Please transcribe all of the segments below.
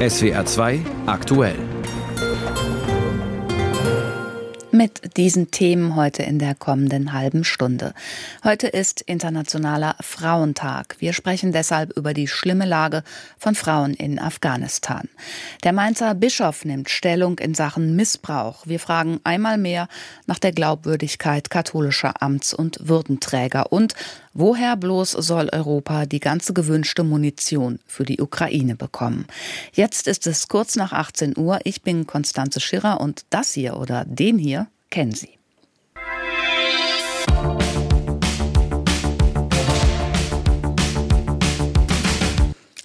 SWR 2 aktuell. Mit diesen Themen heute in der kommenden halben Stunde. Heute ist Internationaler Frauentag. Wir sprechen deshalb über die schlimme Lage von Frauen in Afghanistan. Der Mainzer Bischof nimmt Stellung in Sachen Missbrauch. Wir fragen einmal mehr nach der Glaubwürdigkeit katholischer Amts- und Würdenträger und Woher bloß soll Europa die ganze gewünschte Munition für die Ukraine bekommen? Jetzt ist es kurz nach 18 Uhr. Ich bin Konstanze Schirrer und das hier oder den hier kennen Sie.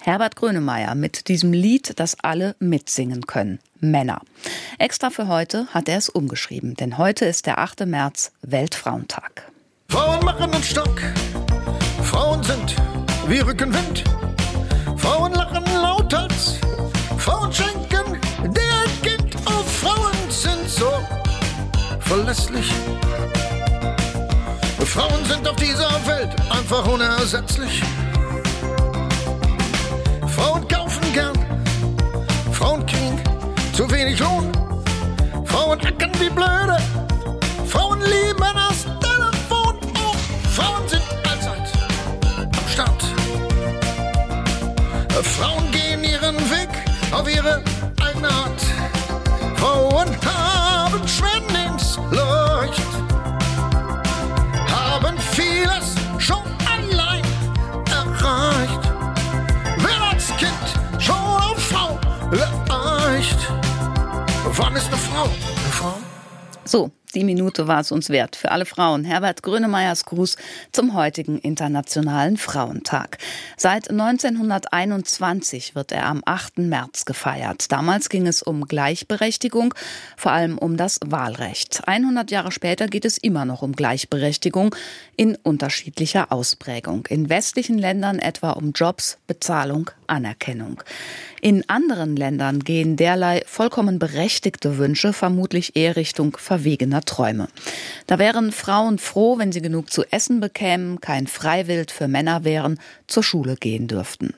Herbert Grönemeyer mit diesem Lied, das alle mitsingen können. Männer. Extra für heute hat er es umgeschrieben, denn heute ist der 8. März, Weltfrauentag. Frauen machen den Stock. Frauen sind wie Rückenwind. Frauen lachen laut als Frauen schenken der Kind. Oh, Frauen sind so verlässlich. Frauen sind auf dieser Welt einfach unersetzlich. Frauen kaufen gern, Frauen kriegen zu wenig Lohn. Frauen ackern wie blöde, Frauen gehen ihren Weg auf ihre eigene Art. Frauen haben Schwenningsleucht, haben vieles schon allein erreicht. Wer als Kind schon auf Frau leicht, wann ist eine Frau eine Frau? So, die Minute war es uns wert. Für alle Frauen. Herbert Grönemeyers Gruß zum heutigen Internationalen Frauentag. Seit 1921 wird er am 8. März gefeiert. Damals ging es um Gleichberechtigung, vor allem um das Wahlrecht. 100 Jahre später geht es immer noch um Gleichberechtigung in unterschiedlicher Ausprägung. In westlichen Ländern etwa um Jobs, Bezahlung, Anerkennung. In anderen Ländern gehen derlei vollkommen berechtigte Wünsche vermutlich eher Richtung verwegener Träume. Da wären Frauen froh, wenn sie genug zu essen bekämen, kein Freiwild für Männer wären, zur Schule gehen dürften.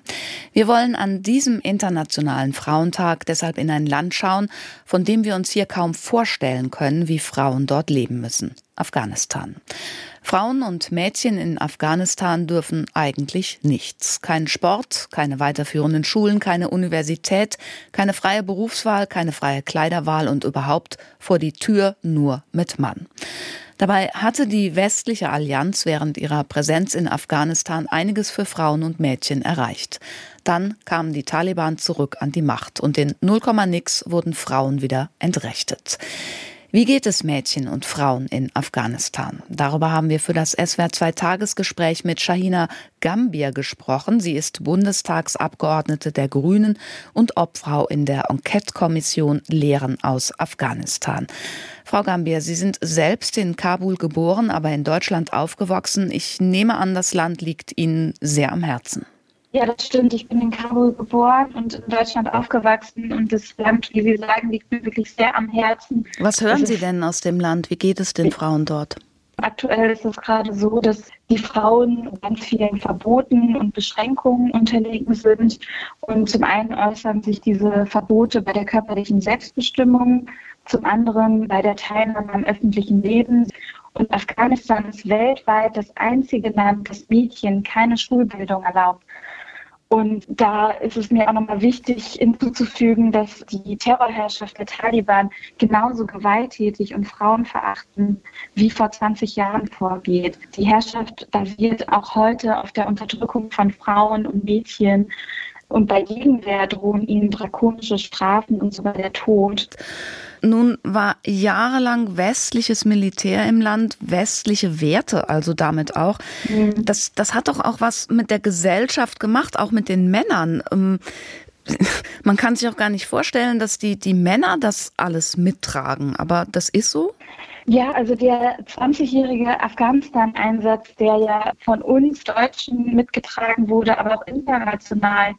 Wir wollen an diesem internationalen Frauentag deshalb in ein Land schauen, von dem wir uns hier kaum vorstellen können, wie Frauen dort leben müssen. Afghanistan. Frauen und Mädchen in Afghanistan dürfen eigentlich nichts. Kein Sport, keine weiterführenden Schulen, keine Universität, keine freie Berufswahl, keine freie Kleiderwahl und überhaupt vor die Tür nur mit Mann. Dabei hatte die westliche Allianz während ihrer Präsenz in Afghanistan einiges für Frauen und Mädchen erreicht. Dann kamen die Taliban zurück an die Macht und in 0, nix wurden Frauen wieder entrechtet. Wie geht es Mädchen und Frauen in Afghanistan? Darüber haben wir für das SWR 2 Tagesgespräch mit Shahina Gambier gesprochen. Sie ist Bundestagsabgeordnete der Grünen und Obfrau in der Enquete-Kommission Lehren aus Afghanistan. Frau Gambier, Sie sind selbst in Kabul geboren, aber in Deutschland aufgewachsen. Ich nehme an, das Land liegt Ihnen sehr am Herzen. Ja, das stimmt. Ich bin in Kabul geboren und in Deutschland aufgewachsen und das Land, wie Sie sagen, liegt mir wirklich sehr am Herzen. Was hören Sie denn aus dem Land? Wie geht es den Frauen dort? Aktuell ist es gerade so, dass die Frauen ganz vielen Verboten und Beschränkungen unterlegen sind. Und zum einen äußern sich diese Verbote bei der körperlichen Selbstbestimmung, zum anderen bei der Teilnahme am öffentlichen Leben. Und Afghanistan ist weltweit das einzige Land, das Mädchen keine Schulbildung erlaubt. Und da ist es mir auch nochmal wichtig hinzuzufügen, dass die Terrorherrschaft der Taliban genauso gewalttätig und frauenverachtend wie vor 20 Jahren vorgeht. Die Herrschaft basiert auch heute auf der Unterdrückung von Frauen und Mädchen. Und bei Gegenwehr drohen ihnen drakonische Strafen und sogar der Tod. Nun war jahrelang westliches Militär im Land, westliche Werte also damit auch. Mhm. Das, das hat doch auch was mit der Gesellschaft gemacht, auch mit den Männern. Ähm, man kann sich auch gar nicht vorstellen, dass die, die Männer das alles mittragen, aber das ist so? Ja, also der 20-jährige Afghanistan-Einsatz, der ja von uns Deutschen mitgetragen wurde, aber auch international,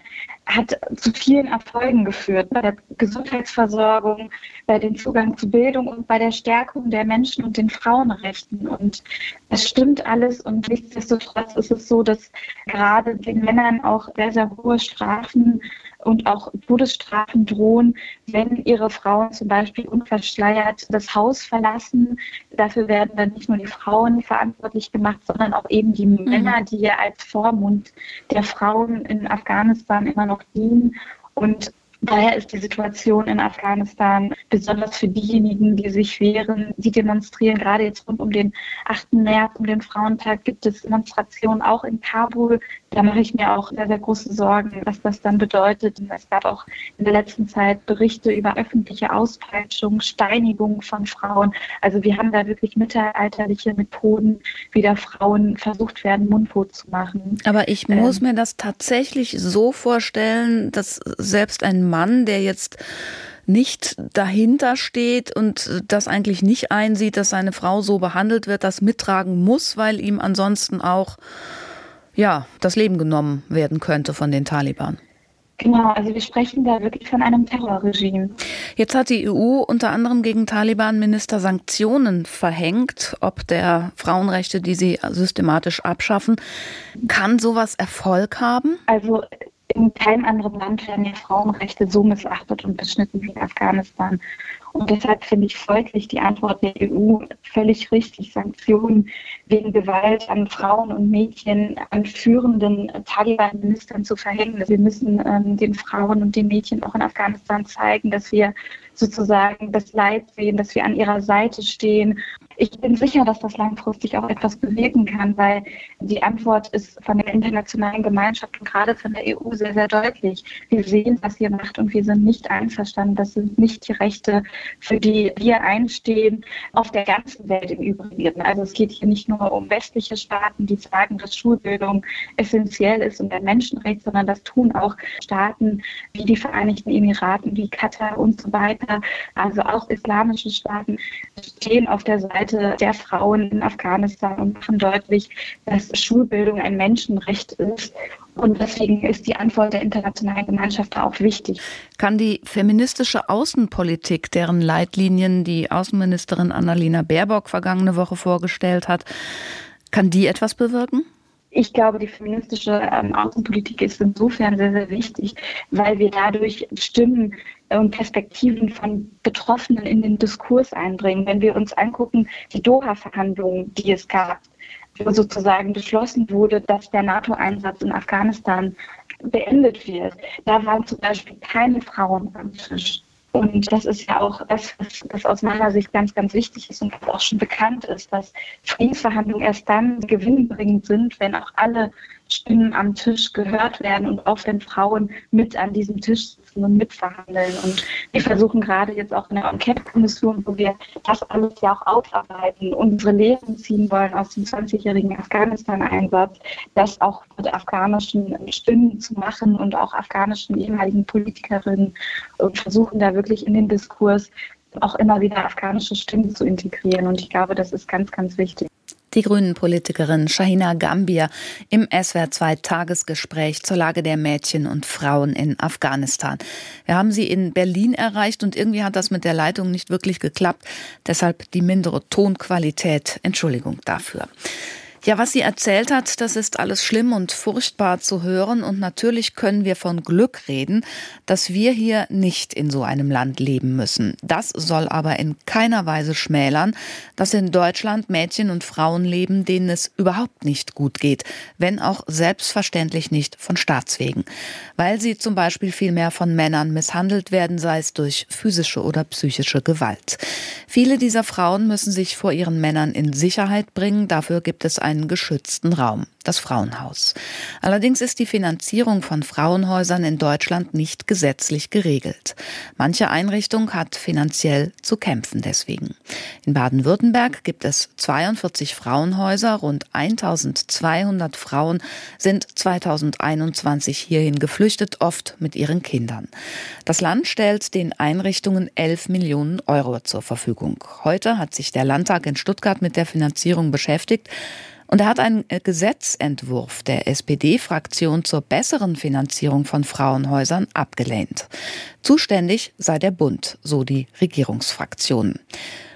hat zu vielen Erfolgen geführt. Bei der Gesundheitsversorgung, bei dem Zugang zu Bildung und bei der Stärkung der Menschen und den Frauenrechten. Und das stimmt alles. Und nichtsdestotrotz ist es so, dass gerade den Männern auch sehr, sehr hohe Strafen und auch Todesstrafen drohen, wenn ihre Frauen zum Beispiel unverschleiert das Haus verlassen. Dafür werden dann nicht nur die Frauen verantwortlich gemacht, sondern auch eben die mhm. Männer, die ja als Vormund der Frauen in Afghanistan immer noch dienen. Und Daher ist die Situation in Afghanistan besonders für diejenigen, die sich wehren, die demonstrieren. Gerade jetzt rund um den 8. März, um den Frauentag, gibt es Demonstrationen auch in Kabul. Da mache ich mir auch sehr, sehr große Sorgen, was das dann bedeutet. Es gab auch in der letzten Zeit Berichte über öffentliche Auspeitschung, Steinigung von Frauen. Also wir haben da wirklich mittelalterliche Methoden, wie da Frauen versucht werden, mundtot zu machen. Aber ich muss ähm, mir das tatsächlich so vorstellen, dass selbst ein Mann, der jetzt nicht dahinter steht und das eigentlich nicht einsieht, dass seine Frau so behandelt wird, das mittragen muss, weil ihm ansonsten auch ja, das Leben genommen werden könnte von den Taliban. Genau, also wir sprechen da wirklich von einem Terrorregime. Jetzt hat die EU unter anderem gegen Taliban-Minister Sanktionen verhängt, ob der Frauenrechte, die sie systematisch abschaffen. Kann sowas Erfolg haben? Also in keinem anderen Land werden ja Frauenrechte so missachtet und beschnitten wie in Afghanistan. Und deshalb finde ich folglich die Antwort der EU völlig richtig. Sanktionen wegen Gewalt an Frauen und Mädchen, an führenden Taliban-Ministern zu verhängen. Wir müssen ähm, den Frauen und den Mädchen auch in Afghanistan zeigen, dass wir sozusagen das Leid sehen, dass wir an ihrer Seite stehen ich bin sicher, dass das langfristig auch etwas bewirken kann, weil die Antwort ist von der internationalen Gemeinschaft und gerade von der EU sehr, sehr deutlich. Wir sehen, was ihr macht und wir sind nicht einverstanden. Das sind nicht die Rechte, für die wir einstehen, auf der ganzen Welt im Übrigen. Also es geht hier nicht nur um westliche Staaten, die sagen, dass Schulbildung essentiell ist und ein Menschenrecht, sondern das tun auch Staaten wie die Vereinigten Emiraten, wie Katar und so weiter. Also auch islamische Staaten stehen auf der Seite Seite der Frauen in Afghanistan und machen deutlich, dass Schulbildung ein Menschenrecht ist. Und deswegen ist die Antwort der internationalen Gemeinschaft auch wichtig. Kann die feministische Außenpolitik, deren Leitlinien die Außenministerin Annalena Baerbock vergangene Woche vorgestellt hat, kann die etwas bewirken? Ich glaube, die feministische ähm, Außenpolitik ist insofern sehr, sehr wichtig, weil wir dadurch Stimmen und Perspektiven von Betroffenen in den Diskurs einbringen. Wenn wir uns angucken, die Doha-Verhandlungen, die es gab, wo sozusagen beschlossen wurde, dass der NATO-Einsatz in Afghanistan beendet wird, da waren zum Beispiel keine Frauen am Tisch. Und das ist ja auch das, was, aus meiner Sicht ganz, ganz wichtig ist und auch schon bekannt ist, dass Friedensverhandlungen erst dann gewinnbringend sind, wenn auch alle Stimmen am Tisch gehört werden und auch wenn Frauen mit an diesem Tisch sitzen und mitverhandeln. Und wir versuchen gerade jetzt auch in der Enquete-Kommission, wo wir das alles ja auch aufarbeiten, unsere Lehren ziehen wollen aus dem 20-jährigen Afghanistan-Einsatz, das auch mit afghanischen Stimmen zu machen und auch afghanischen ehemaligen Politikerinnen und versuchen da wirklich in den Diskurs auch immer wieder afghanische Stimmen zu integrieren. Und ich glaube, das ist ganz, ganz wichtig. Die Grünen-Politikerin Shahina Gambia im SWR2-Tagesgespräch zur Lage der Mädchen und Frauen in Afghanistan. Wir haben sie in Berlin erreicht und irgendwie hat das mit der Leitung nicht wirklich geklappt. Deshalb die mindere Tonqualität. Entschuldigung dafür. Ja, was sie erzählt hat, das ist alles schlimm und furchtbar zu hören. Und natürlich können wir von Glück reden, dass wir hier nicht in so einem Land leben müssen. Das soll aber in keiner Weise schmälern, dass in Deutschland Mädchen und Frauen leben, denen es überhaupt nicht gut geht, wenn auch selbstverständlich nicht von Staatswegen. Weil sie zum Beispiel viel mehr von Männern misshandelt werden, sei es durch physische oder psychische Gewalt. Viele dieser Frauen müssen sich vor ihren Männern in Sicherheit bringen. Dafür gibt es einen geschützten Raum das Frauenhaus. Allerdings ist die Finanzierung von Frauenhäusern in Deutschland nicht gesetzlich geregelt. Manche Einrichtung hat finanziell zu kämpfen deswegen. In Baden-Württemberg gibt es 42 Frauenhäuser, rund 1200 Frauen sind 2021 hierhin geflüchtet, oft mit ihren Kindern. Das Land stellt den Einrichtungen 11 Millionen Euro zur Verfügung. Heute hat sich der Landtag in Stuttgart mit der Finanzierung beschäftigt. Und er hat einen äh, Gesetzentwurf der SPD-Fraktion zur besseren Finanzierung von Frauenhäusern abgelehnt. Zuständig sei der Bund, so die Regierungsfraktionen.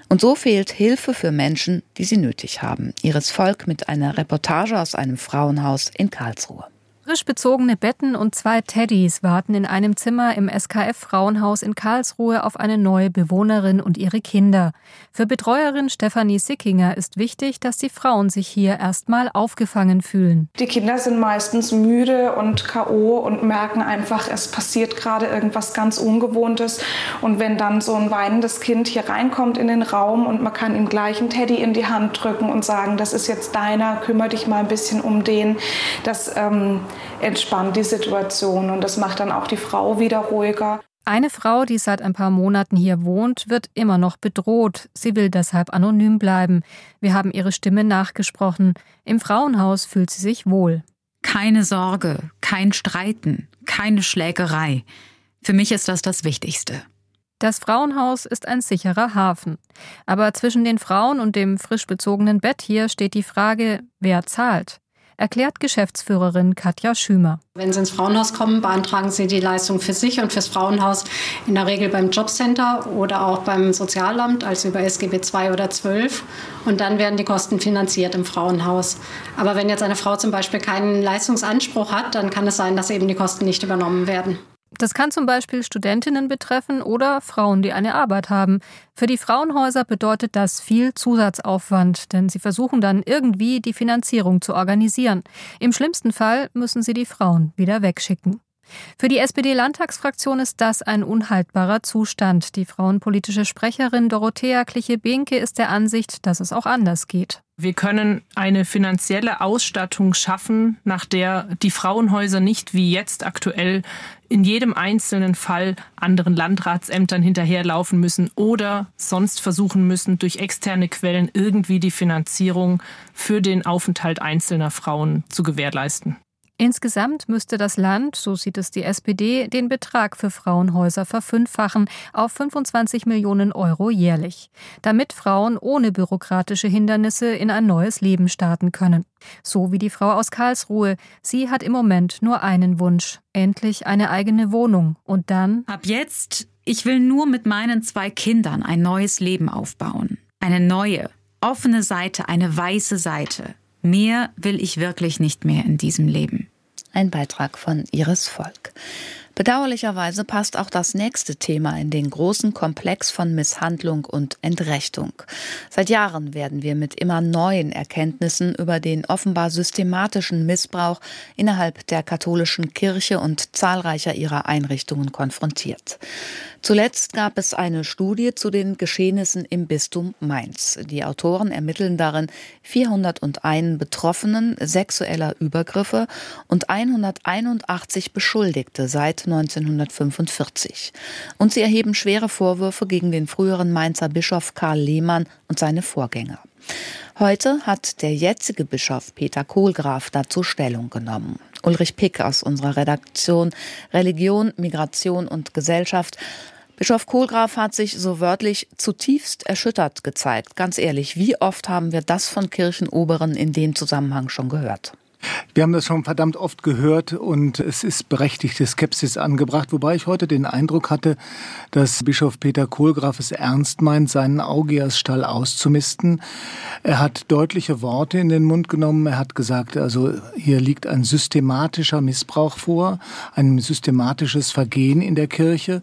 Und so fehlt Hilfe für Menschen, die sie nötig haben. Ihres Volk mit einer Reportage aus einem Frauenhaus in Karlsruhe. Frisch bezogene Betten und zwei Teddys warten in einem Zimmer im SKF Frauenhaus in Karlsruhe auf eine neue Bewohnerin und ihre Kinder. Für Betreuerin Stefanie Sickinger ist wichtig, dass die Frauen sich hier erstmal aufgefangen fühlen. Die Kinder sind meistens müde und KO und merken einfach, es passiert gerade irgendwas ganz Ungewohntes. Und wenn dann so ein weinendes Kind hier reinkommt in den Raum und man kann ihm gleich einen Teddy in die Hand drücken und sagen, das ist jetzt deiner, kümmere dich mal ein bisschen um den, das ähm, entspannt die Situation und das macht dann auch die Frau wieder ruhiger. Eine Frau, die seit ein paar Monaten hier wohnt, wird immer noch bedroht. Sie will deshalb anonym bleiben. Wir haben ihre Stimme nachgesprochen. Im Frauenhaus fühlt sie sich wohl. Keine Sorge, kein Streiten, keine Schlägerei. Für mich ist das das Wichtigste. Das Frauenhaus ist ein sicherer Hafen. Aber zwischen den Frauen und dem frisch bezogenen Bett hier steht die Frage, wer zahlt erklärt Geschäftsführerin Katja Schümer. Wenn Sie ins Frauenhaus kommen, beantragen Sie die Leistung für sich und fürs Frauenhaus in der Regel beim Jobcenter oder auch beim Sozialamt, also über SGB II oder 12. Und dann werden die Kosten finanziert im Frauenhaus. Aber wenn jetzt eine Frau zum Beispiel keinen Leistungsanspruch hat, dann kann es sein, dass eben die Kosten nicht übernommen werden. Das kann zum Beispiel Studentinnen betreffen oder Frauen, die eine Arbeit haben. Für die Frauenhäuser bedeutet das viel Zusatzaufwand, denn sie versuchen dann irgendwie die Finanzierung zu organisieren. Im schlimmsten Fall müssen sie die Frauen wieder wegschicken. Für die SPD-Landtagsfraktion ist das ein unhaltbarer Zustand. Die frauenpolitische Sprecherin Dorothea Kliche-Behnke ist der Ansicht, dass es auch anders geht. Wir können eine finanzielle Ausstattung schaffen, nach der die Frauenhäuser nicht wie jetzt aktuell in jedem einzelnen Fall anderen Landratsämtern hinterherlaufen müssen oder sonst versuchen müssen, durch externe Quellen irgendwie die Finanzierung für den Aufenthalt einzelner Frauen zu gewährleisten. Insgesamt müsste das Land, so sieht es die SPD, den Betrag für Frauenhäuser verfünffachen auf 25 Millionen Euro jährlich, damit Frauen ohne bürokratische Hindernisse in ein neues Leben starten können. So wie die Frau aus Karlsruhe. Sie hat im Moment nur einen Wunsch, endlich eine eigene Wohnung und dann. Ab jetzt, ich will nur mit meinen zwei Kindern ein neues Leben aufbauen. Eine neue, offene Seite, eine weiße Seite Mehr will ich wirklich nicht mehr in diesem Leben. Ein Beitrag von Iris Volk. Bedauerlicherweise passt auch das nächste Thema in den großen Komplex von Misshandlung und Entrechtung. Seit Jahren werden wir mit immer neuen Erkenntnissen über den offenbar systematischen Missbrauch innerhalb der katholischen Kirche und zahlreicher ihrer Einrichtungen konfrontiert. Zuletzt gab es eine Studie zu den Geschehnissen im Bistum Mainz. Die Autoren ermitteln darin 401 Betroffenen sexueller Übergriffe und 181 Beschuldigte seit 1945. Und sie erheben schwere Vorwürfe gegen den früheren Mainzer Bischof Karl Lehmann und seine Vorgänger. Heute hat der jetzige Bischof Peter Kohlgraf dazu Stellung genommen. Ulrich Pick aus unserer Redaktion Religion, Migration und Gesellschaft. Bischof Kohlgraf hat sich so wörtlich zutiefst erschüttert gezeigt. Ganz ehrlich, wie oft haben wir das von Kirchenoberen in dem Zusammenhang schon gehört? Wir haben das schon verdammt oft gehört und es ist berechtigte Skepsis angebracht, wobei ich heute den Eindruck hatte, dass Bischof Peter Kohlgraf es ernst meint, seinen Augeasstall auszumisten. Er hat deutliche Worte in den Mund genommen. Er hat gesagt, also hier liegt ein systematischer Missbrauch vor, ein systematisches Vergehen in der Kirche.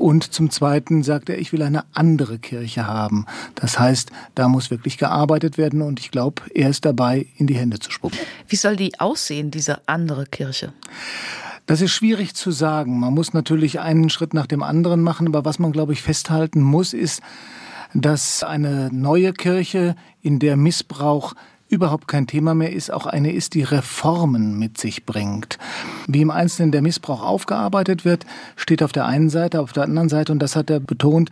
Und zum Zweiten sagt er, ich will eine andere Kirche haben. Das heißt, da muss wirklich gearbeitet werden und ich glaube, er ist dabei, in die Hände zu spucken. Wie soll die aussehen, diese andere Kirche? Das ist schwierig zu sagen. Man muss natürlich einen Schritt nach dem anderen machen, aber was man, glaube ich, festhalten muss, ist, dass eine neue Kirche, in der Missbrauch überhaupt kein Thema mehr ist, auch eine ist, die Reformen mit sich bringt. Wie im Einzelnen der Missbrauch aufgearbeitet wird, steht auf der einen Seite, auf der anderen Seite, und das hat er betont,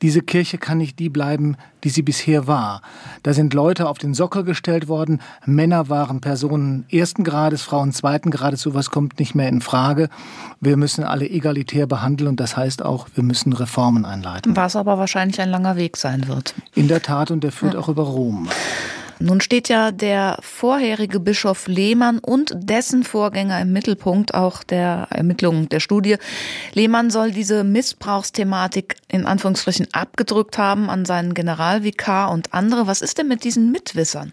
diese Kirche kann nicht die bleiben, die sie bisher war. Da sind Leute auf den Sockel gestellt worden, Männer waren Personen ersten Grades, Frauen zweiten Grades, sowas kommt nicht mehr in Frage. Wir müssen alle egalitär behandeln und das heißt auch, wir müssen Reformen einleiten. Was aber wahrscheinlich ein langer Weg sein wird. In der Tat, und der führt ja. auch über Rom. Nun steht ja der vorherige Bischof Lehmann und dessen Vorgänger im Mittelpunkt auch der Ermittlungen der Studie. Lehmann soll diese Missbrauchsthematik in Anführungsstrichen abgedrückt haben an seinen Generalvikar und andere. Was ist denn mit diesen Mitwissern?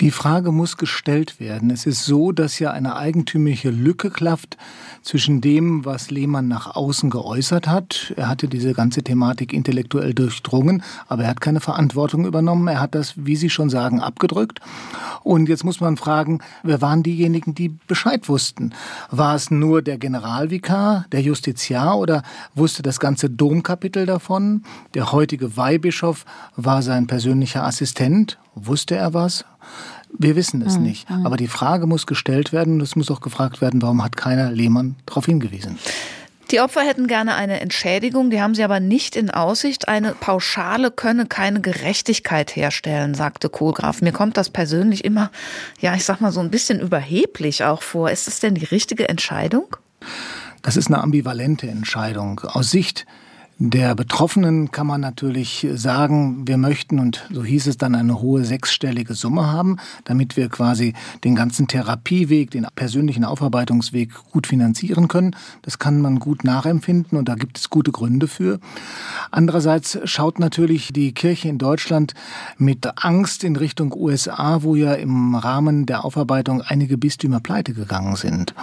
Die Frage muss gestellt werden. Es ist so, dass ja eine eigentümliche Lücke klafft zwischen dem, was Lehmann nach außen geäußert hat. Er hatte diese ganze Thematik intellektuell durchdrungen, aber er hat keine Verantwortung übernommen. Er hat das, wie Sie schon sagen, abgedrückt. Und jetzt muss man fragen, wer waren diejenigen, die Bescheid wussten? War es nur der Generalvikar, der Justiziar oder wusste das ganze Domkapitel davon? Der heutige Weihbischof war sein persönlicher Assistent. Wusste er was? Wir wissen es mhm. nicht. Aber die Frage muss gestellt werden und es muss auch gefragt werden, warum hat keiner Lehmann darauf hingewiesen? Die Opfer hätten gerne eine Entschädigung, die haben sie aber nicht in Aussicht. Eine Pauschale könne keine Gerechtigkeit herstellen, sagte Kohlgraf. Mir kommt das persönlich immer, ja, ich sag mal so ein bisschen überheblich auch vor. Ist das denn die richtige Entscheidung? Das ist eine ambivalente Entscheidung. Aus Sicht der Betroffenen kann man natürlich sagen, wir möchten, und so hieß es dann, eine hohe sechsstellige Summe haben, damit wir quasi den ganzen Therapieweg, den persönlichen Aufarbeitungsweg gut finanzieren können. Das kann man gut nachempfinden und da gibt es gute Gründe für. Andererseits schaut natürlich die Kirche in Deutschland mit Angst in Richtung USA, wo ja im Rahmen der Aufarbeitung einige Bistümer pleite gegangen sind.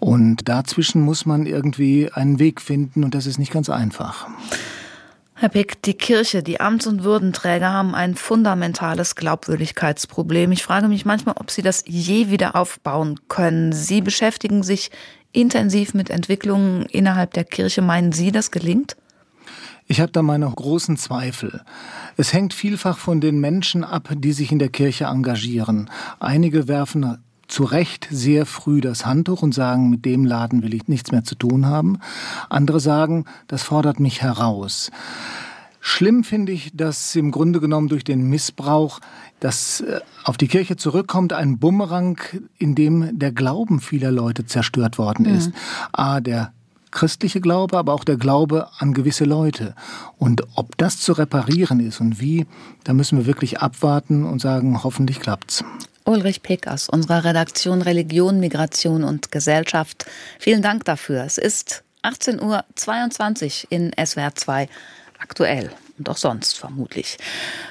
Und dazwischen muss man irgendwie einen Weg finden und das ist nicht ganz einfach. Herr Pick, die Kirche, die Amts- und Würdenträger haben ein fundamentales Glaubwürdigkeitsproblem. Ich frage mich manchmal, ob sie das je wieder aufbauen können. Sie beschäftigen sich intensiv mit Entwicklungen innerhalb der Kirche. Meinen Sie, das gelingt? Ich habe da meine großen Zweifel. Es hängt vielfach von den Menschen ab, die sich in der Kirche engagieren. Einige werfen zu Recht sehr früh das Handtuch und sagen, mit dem Laden will ich nichts mehr zu tun haben. Andere sagen, das fordert mich heraus. Schlimm finde ich, dass im Grunde genommen durch den Missbrauch, das äh, auf die Kirche zurückkommt, ein Bumerang, in dem der Glauben vieler Leute zerstört worden mhm. ist. A, der christliche Glaube, aber auch der Glaube an gewisse Leute. Und ob das zu reparieren ist und wie, da müssen wir wirklich abwarten und sagen, hoffentlich klappt's. Ulrich Pick aus unserer Redaktion Religion, Migration und Gesellschaft. Vielen Dank dafür. Es ist 18.22 Uhr in SWR 2 aktuell und auch sonst vermutlich.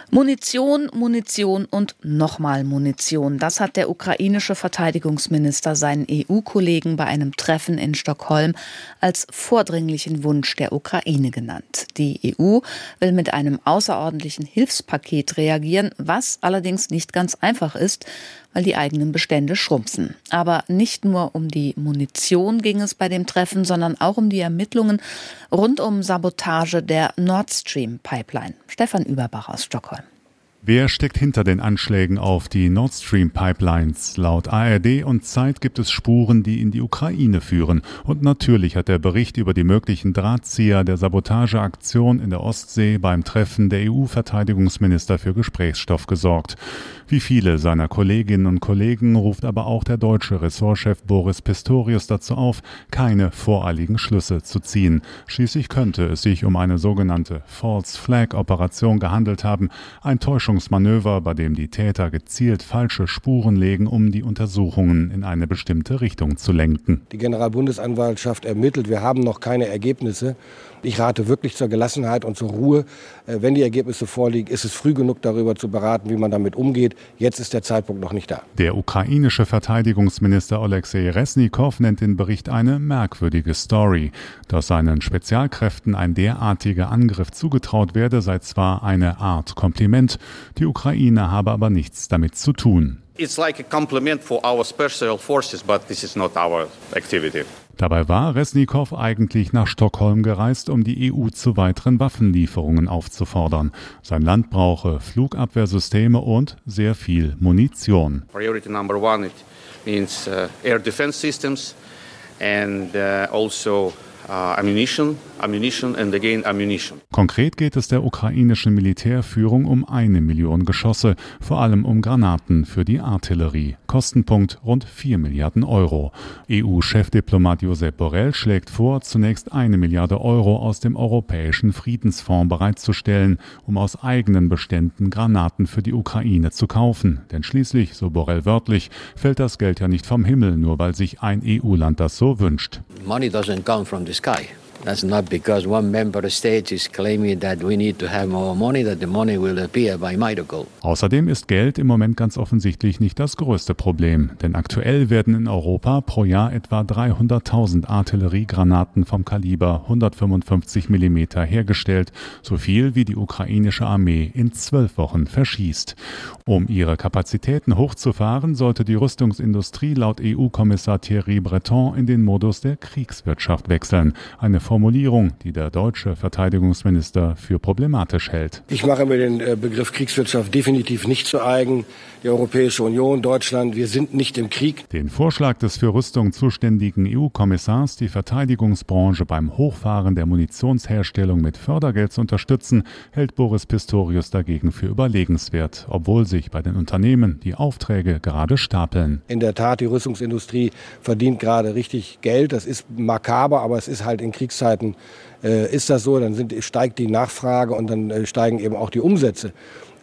Munition, Munition und nochmal Munition. Das hat der ukrainische Verteidigungsminister seinen EU-Kollegen bei einem Treffen in Stockholm als vordringlichen Wunsch der Ukraine genannt. Die EU will mit einem außerordentlichen Hilfspaket reagieren, was allerdings nicht ganz einfach ist, weil die eigenen Bestände schrumpfen. Aber nicht nur um die Munition ging es bei dem Treffen, sondern auch um die Ermittlungen rund um Sabotage der Nord Stream Pipeline. Stefan Überbach aus Stockholm. Wer steckt hinter den Anschlägen auf die Nord Stream Pipelines? Laut ARD und Zeit gibt es Spuren, die in die Ukraine führen. Und natürlich hat der Bericht über die möglichen Drahtzieher der Sabotageaktion in der Ostsee beim Treffen der EU-Verteidigungsminister für Gesprächsstoff gesorgt. Wie viele seiner Kolleginnen und Kollegen ruft aber auch der deutsche Ressortchef Boris Pistorius dazu auf, keine voreiligen Schlüsse zu ziehen. Schließlich könnte es sich um eine sogenannte False Flag Operation gehandelt haben, ein Täuschungsmanöver, bei dem die Täter gezielt falsche Spuren legen, um die Untersuchungen in eine bestimmte Richtung zu lenken. Die Generalbundesanwaltschaft ermittelt, wir haben noch keine Ergebnisse. Ich rate wirklich zur Gelassenheit und zur Ruhe. Äh, wenn die Ergebnisse vorliegen, ist es früh genug darüber zu beraten, wie man damit umgeht. Jetzt ist der Zeitpunkt noch nicht da. Der ukrainische Verteidigungsminister Alexei Resnikow nennt den Bericht eine merkwürdige Story. Dass seinen Spezialkräften ein derartiger Angriff zugetraut werde, sei zwar eine Art Kompliment, die Ukraine habe aber nichts damit zu tun. It's like a compliment for our special forces, but this is not our activity. Dabei war Resnikow eigentlich nach Stockholm gereist, um die EU zu weiteren Waffenlieferungen aufzufordern. Sein Land brauche Flugabwehrsysteme und sehr viel Munition. Priority number one it means uh, air defense systems and uh, also ammunition, ammunition and again ammunition. Konkret geht es der ukrainischen Militärführung um eine Million Geschosse, vor allem um Granaten für die Artillerie. Kostenpunkt rund 4 Milliarden Euro. EU-Chefdiplomat Josep Borrell schlägt vor, zunächst eine Milliarde Euro aus dem Europäischen Friedensfonds bereitzustellen, um aus eigenen Beständen Granaten für die Ukraine zu kaufen. Denn schließlich, so Borrell wörtlich, fällt das Geld ja nicht vom Himmel, nur weil sich ein EU-Land das so wünscht. Money doesn't come from the sky. That's not because one member state is claiming that we need to have more money, that the money will appear by miracle. Außerdem ist Geld im Moment ganz offensichtlich nicht das größte Problem, denn aktuell werden in Europa pro Jahr etwa 300.000 Artilleriegranaten vom Kaliber 155 mm hergestellt, so viel wie die ukrainische Armee in zwölf Wochen verschießt. Um ihre Kapazitäten hochzufahren, sollte die Rüstungsindustrie laut EU-Kommissar Thierry Breton in den Modus der Kriegswirtschaft wechseln. Eine Formulierung, die der deutsche Verteidigungsminister für problematisch hält. Ich mache mir den äh, Begriff Kriegswirtschaft definitiv nicht zu eigen. Die Europäische Union, Deutschland, wir sind nicht im Krieg. Den Vorschlag des für Rüstung zuständigen EU-Kommissars, die Verteidigungsbranche beim Hochfahren der Munitionsherstellung mit Fördergeld zu unterstützen, hält Boris Pistorius dagegen für überlegenswert, obwohl sich bei den Unternehmen die Aufträge gerade stapeln. In der Tat, die Rüstungsindustrie verdient gerade richtig Geld. Das ist makaber, aber es ist halt in Kriegszeiten äh, ist das so. Dann sind, steigt die Nachfrage und dann äh, steigen eben auch die Umsätze.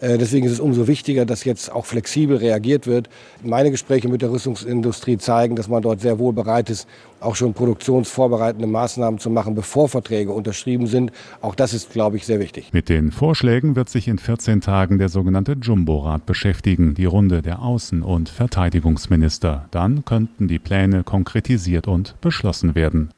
Äh, deswegen ist es umso wichtiger, dass jetzt auch flexibel reagiert wird. Meine Gespräche mit der Rüstungsindustrie zeigen, dass man dort sehr wohl bereit ist, auch schon produktionsvorbereitende Maßnahmen zu machen, bevor Verträge unterschrieben sind. Auch das ist, glaube ich, sehr wichtig. Mit den Vorschlägen wird sich in 14 Tagen der sogenannte Jumbo-Rat beschäftigen, die Runde der Außen- und Verteidigungsminister. Dann könnten die Pläne konkretisiert und beschlossen werden.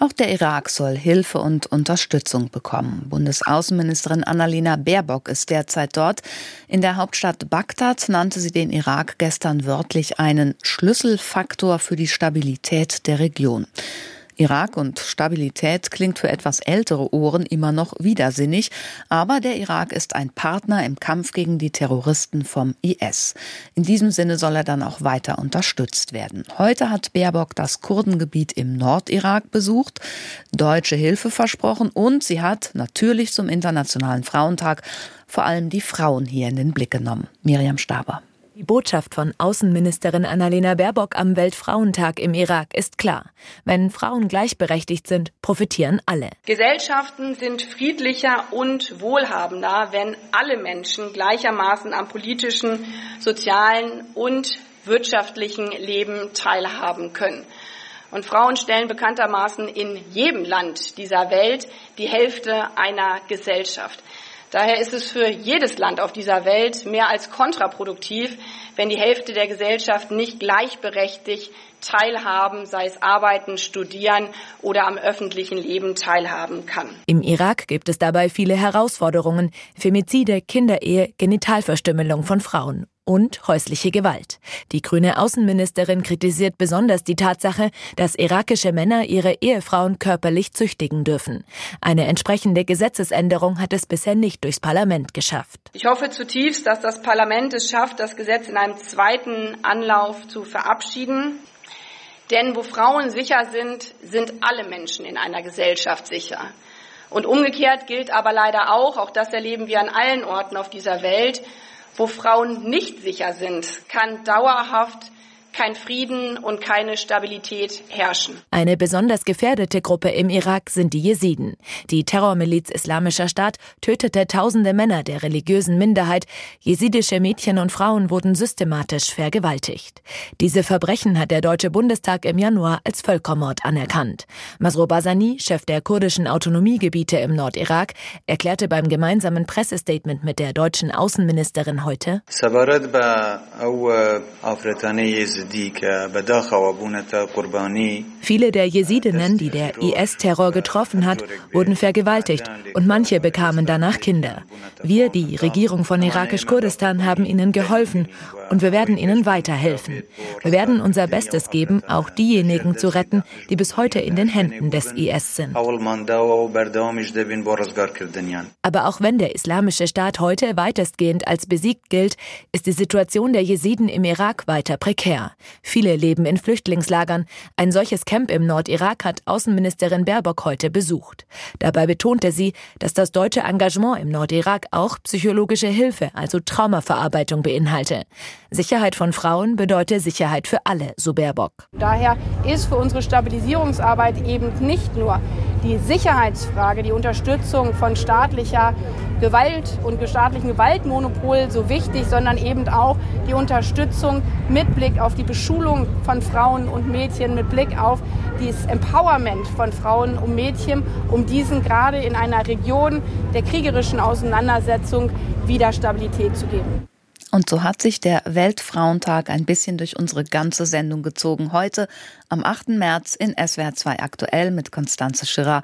Auch der Irak soll Hilfe und Unterstützung bekommen. Bundesaußenministerin Annalena Baerbock ist derzeit dort. In der Hauptstadt Bagdad nannte sie den Irak gestern wörtlich einen Schlüsselfaktor für die Stabilität der Region. Irak und Stabilität klingt für etwas ältere Ohren immer noch widersinnig, aber der Irak ist ein Partner im Kampf gegen die Terroristen vom IS. In diesem Sinne soll er dann auch weiter unterstützt werden. Heute hat Baerbock das Kurdengebiet im Nordirak besucht, deutsche Hilfe versprochen und sie hat natürlich zum Internationalen Frauentag vor allem die Frauen hier in den Blick genommen. Miriam Staber. Die Botschaft von Außenministerin Annalena Baerbock am Weltfrauentag im Irak ist klar. Wenn Frauen gleichberechtigt sind, profitieren alle. Gesellschaften sind friedlicher und wohlhabender, wenn alle Menschen gleichermaßen am politischen, sozialen und wirtschaftlichen Leben teilhaben können. Und Frauen stellen bekanntermaßen in jedem Land dieser Welt die Hälfte einer Gesellschaft. Daher ist es für jedes Land auf dieser Welt mehr als kontraproduktiv, wenn die Hälfte der Gesellschaft nicht gleichberechtigt teilhaben, sei es arbeiten, studieren oder am öffentlichen Leben teilhaben kann. Im Irak gibt es dabei viele Herausforderungen. Femizide, Kinderehe, Genitalverstümmelung von Frauen und häusliche Gewalt. Die grüne Außenministerin kritisiert besonders die Tatsache, dass irakische Männer ihre Ehefrauen körperlich züchtigen dürfen. Eine entsprechende Gesetzesänderung hat es bisher nicht durchs Parlament geschafft. Ich hoffe zutiefst, dass das Parlament es schafft, das Gesetz in einem zweiten Anlauf zu verabschieden. Denn wo Frauen sicher sind, sind alle Menschen in einer Gesellschaft sicher. Und umgekehrt gilt aber leider auch, auch das erleben wir an allen Orten auf dieser Welt, wo Frauen nicht sicher sind, kann dauerhaft kein Frieden und keine Stabilität herrschen. Eine besonders gefährdete Gruppe im Irak sind die Jesiden. Die Terrormiliz Islamischer Staat tötete tausende Männer der religiösen Minderheit. Jesidische Mädchen und Frauen wurden systematisch vergewaltigt. Diese Verbrechen hat der Deutsche Bundestag im Januar als Völkermord anerkannt. Masro Basani, Chef der kurdischen Autonomiegebiete im Nordirak, erklärte beim gemeinsamen Pressestatement mit der deutschen Außenministerin heute, Viele der Jesidinnen, die der IS-Terror getroffen hat, wurden vergewaltigt und manche bekamen danach Kinder. Wir, die Regierung von irakisch-Kurdistan, haben ihnen geholfen und wir werden ihnen weiterhelfen. Wir werden unser Bestes geben, auch diejenigen zu retten, die bis heute in den Händen des IS sind. Aber auch wenn der Islamische Staat heute weitestgehend als besiegt gilt, ist die Situation der Jesiden im Irak weiter prekär. Viele leben in Flüchtlingslagern. Ein solches Camp im Nordirak hat Außenministerin Baerbock heute besucht. Dabei betonte sie, dass das deutsche Engagement im Nordirak auch psychologische Hilfe, also Traumaverarbeitung beinhalte. Sicherheit von Frauen bedeutet Sicherheit für alle, so Baerbock. Daher ist für unsere Stabilisierungsarbeit eben nicht nur die Sicherheitsfrage, die Unterstützung von staatlicher Gewalt und staatlichen Gewaltmonopol so wichtig, sondern eben auch die Unterstützung mit Blick auf die Beschulung von Frauen und Mädchen, mit Blick auf das Empowerment von Frauen und Mädchen, um diesen gerade in einer Region der kriegerischen Auseinandersetzung wieder Stabilität zu geben. Und so hat sich der Weltfrauentag ein bisschen durch unsere ganze Sendung gezogen. Heute am 8. März in SWR 2 aktuell mit Konstanze Schirrer